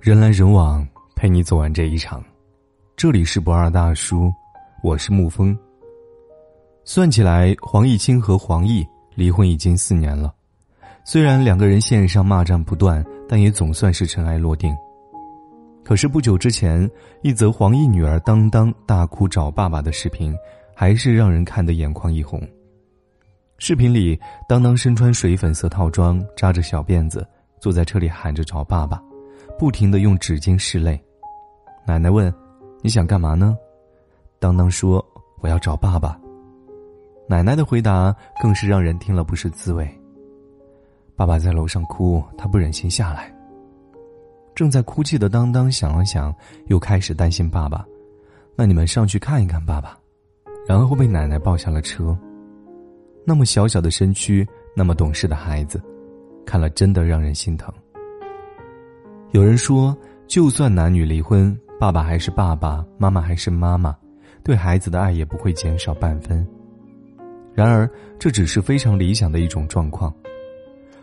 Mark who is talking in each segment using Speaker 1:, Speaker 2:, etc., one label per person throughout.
Speaker 1: 人来人往，陪你走完这一场。这里是不二大叔，我是沐风。算起来，黄毅清和黄奕离婚已经四年了。虽然两个人线上骂战不断，但也总算是尘埃落定。可是不久之前，一则黄奕女儿当当大哭找爸爸的视频，还是让人看得眼眶一红。视频里，当当身穿水粉色套装，扎着小辫子，坐在车里喊着找爸爸，不停的用纸巾拭泪。奶奶问：“你想干嘛呢？”当当说：“我要找爸爸。”奶奶的回答更是让人听了不是滋味。爸爸在楼上哭，他不忍心下来。正在哭泣的当当想了想，又开始担心爸爸。那你们上去看一看爸爸，然后被奶奶抱下了车。那么小小的身躯，那么懂事的孩子，看了真的让人心疼。有人说，就算男女离婚，爸爸还是爸爸，妈妈还是妈妈，对孩子的爱也不会减少半分。然而，这只是非常理想的一种状况。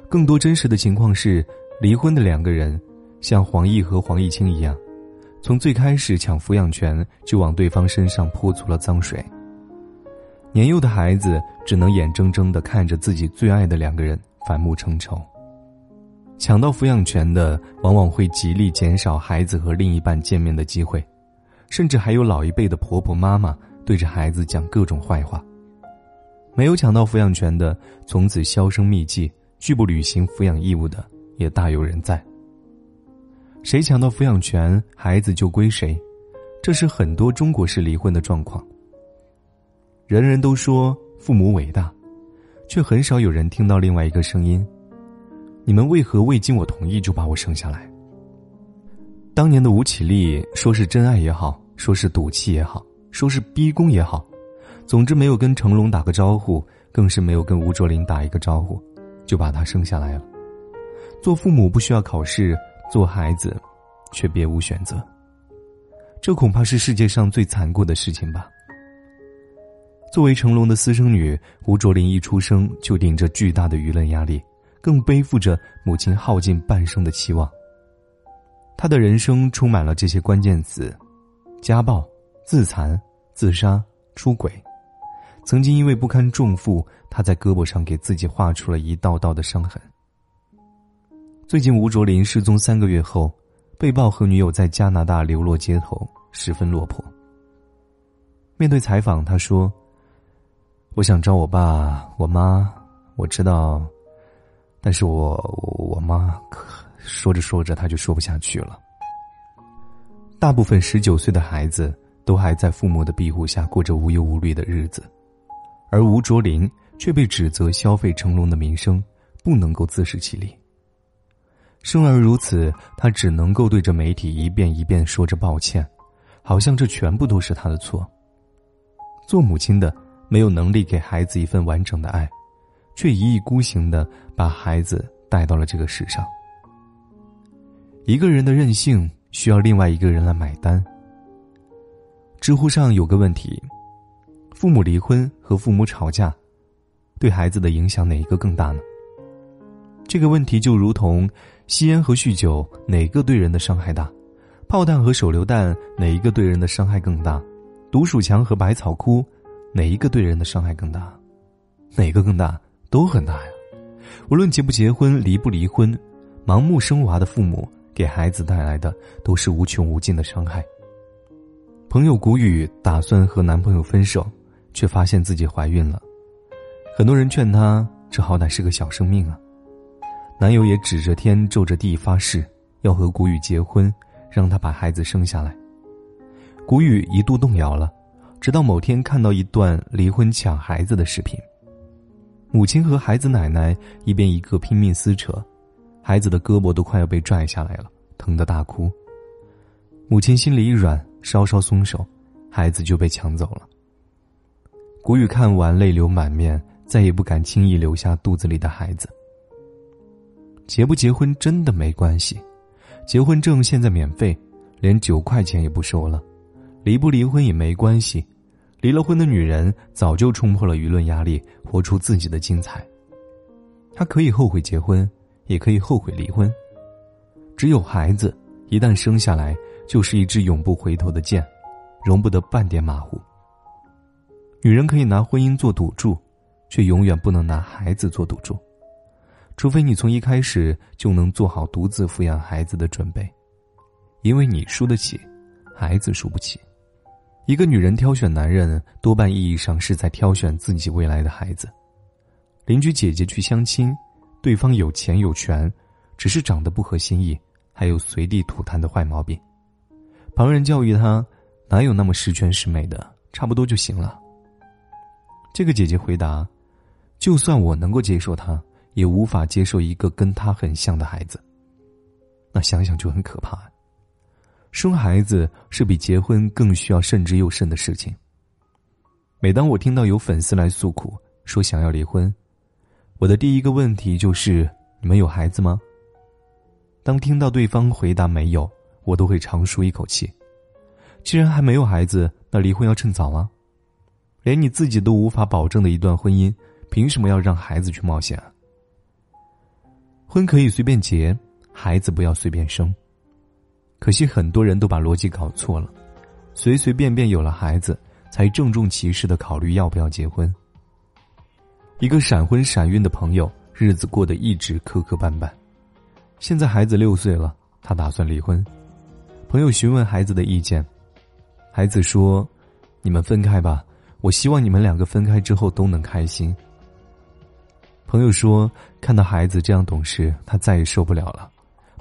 Speaker 1: 更多真实的情况是，离婚的两个人。像黄奕和黄毅清一样，从最开始抢抚养权就往对方身上泼足了脏水。年幼的孩子只能眼睁睁的看着自己最爱的两个人反目成仇。抢到抚养权的往往会极力减少孩子和另一半见面的机会，甚至还有老一辈的婆婆妈妈对着孩子讲各种坏话。没有抢到抚养权的，从此销声匿迹，拒不履行抚养义务的也大有人在。谁抢到抚养权，孩子就归谁，这是很多中国式离婚的状况。人人都说父母伟大，却很少有人听到另外一个声音：你们为何未经我同意就把我生下来？当年的吴绮莉，说是真爱也好，说是赌气也好，说是逼宫也好，总之没有跟成龙打个招呼，更是没有跟吴卓林打一个招呼，就把他生下来了。做父母不需要考试。做孩子，却别无选择。这恐怕是世界上最残酷的事情吧。作为成龙的私生女，吴卓林一出生就顶着巨大的舆论压力，更背负着母亲耗尽半生的期望。他的人生充满了这些关键词：家暴、自残、自杀、出轨。曾经因为不堪重负，他在胳膊上给自己画出了一道道的伤痕。最近，吴卓林失踪三个月后，被曝和女友在加拿大流落街头，十分落魄。面对采访，他说：“我想找我爸、我妈，我知道，但是我我妈可……说着说着，她就说不下去了。”大部分十九岁的孩子都还在父母的庇护下过着无忧无虑的日子，而吴卓林却被指责消费成龙的名声，不能够自食其力。生而如此，他只能够对着媒体一遍一遍说着抱歉，好像这全部都是他的错。做母亲的没有能力给孩子一份完整的爱，却一意孤行的把孩子带到了这个世上。一个人的任性需要另外一个人来买单。知乎上有个问题：父母离婚和父母吵架，对孩子的影响哪一个更大呢？这个问题就如同。吸烟和酗酒哪个对人的伤害大？炮弹和手榴弹哪一个对人的伤害更大？毒鼠强和百草枯哪一个对人的伤害更大？哪个更大？都很大呀！无论结不结婚、离不离婚，盲目生娃的父母给孩子带来的都是无穷无尽的伤害。朋友谷雨打算和男朋友分手，却发现自己怀孕了。很多人劝她，这好歹是个小生命啊。男友也指着天皱着地发誓，要和谷雨结婚，让她把孩子生下来。谷雨一度动摇了，直到某天看到一段离婚抢孩子的视频。母亲和孩子奶奶一边一个拼命撕扯，孩子的胳膊都快要被拽下来了，疼得大哭。母亲心里一软，稍稍松手，孩子就被抢走了。谷雨看完泪流满面，再也不敢轻易留下肚子里的孩子。结不结婚真的没关系，结婚证现在免费，连九块钱也不收了。离不离婚也没关系，离了婚的女人早就冲破了舆论压力，活出自己的精彩。她可以后悔结婚，也可以后悔离婚。只有孩子一旦生下来，就是一支永不回头的箭，容不得半点马虎。女人可以拿婚姻做赌注，却永远不能拿孩子做赌注，除非你从一开始就能做好独自抚养孩子的准备，因为你输得起，孩子输不起。一个女人挑选男人，多半意义上是在挑选自己未来的孩子。邻居姐姐去相亲，对方有钱有权，只是长得不合心意。还有随地吐痰的坏毛病，旁人教育他，哪有那么十全十美的，差不多就行了。这个姐姐回答：“就算我能够接受他，也无法接受一个跟他很像的孩子。那想想就很可怕。生孩子是比结婚更需要慎之又慎的事情。每当我听到有粉丝来诉苦，说想要离婚，我的第一个问题就是：你们有孩子吗？当听到对方回答没有，我都会长舒一口气。既然还没有孩子，那离婚要趁早啊！连你自己都无法保证的一段婚姻，凭什么要让孩子去冒险啊？婚可以随便结，孩子不要随便生。可惜很多人都把逻辑搞错了，随随便便有了孩子，才郑重其事的考虑要不要结婚。一个闪婚闪孕的朋友，日子过得一直磕磕绊绊。现在孩子六岁了，他打算离婚。朋友询问孩子的意见，孩子说：“你们分开吧，我希望你们两个分开之后都能开心。”朋友说：“看到孩子这样懂事，他再也受不了了，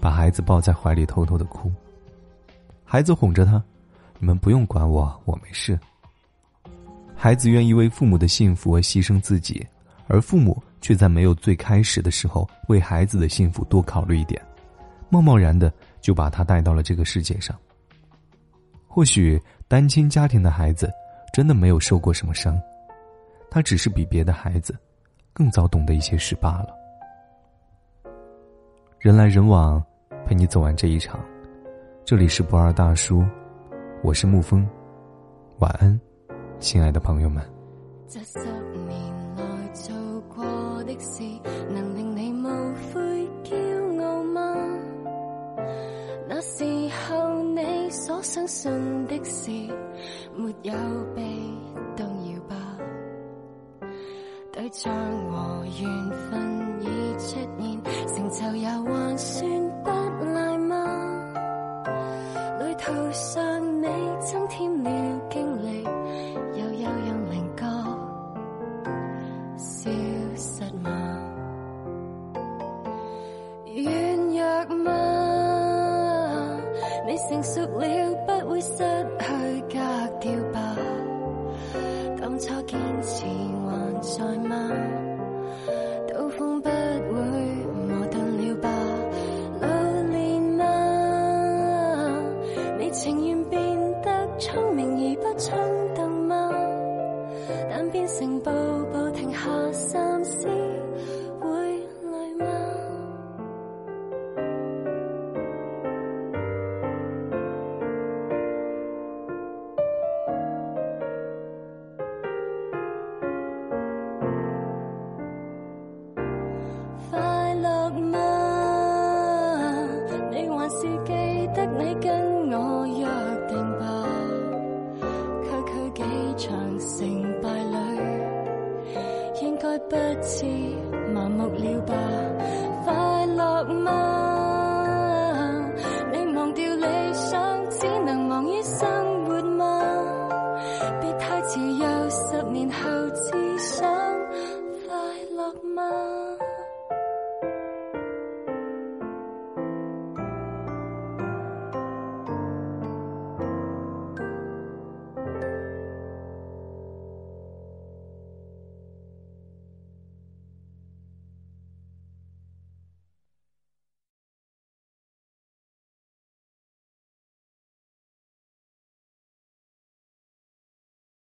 Speaker 1: 把孩子抱在怀里偷偷的哭。”孩子哄着他：“你们不用管我，我没事。”孩子愿意为父母的幸福而牺牲自己，而父母。却在没有最开始的时候为孩子的幸福多考虑一点，贸贸然的就把他带到了这个世界上。或许单亲家庭的孩子真的没有受过什么伤，他只是比别的孩子更早懂得一些事罢了。人来人往，陪你走完这一场。这里是不二大叔，我是沐风，晚安，亲爱的朋友们。
Speaker 2: 的事能令你无悔骄傲吗？那时候你所相信的事，没有被动摇吧？对象和缘分已出现，成就也还算途上你增添了经历，又有让灵觉消失。成熟了，不会失去格调吧？当初坚持还在吗？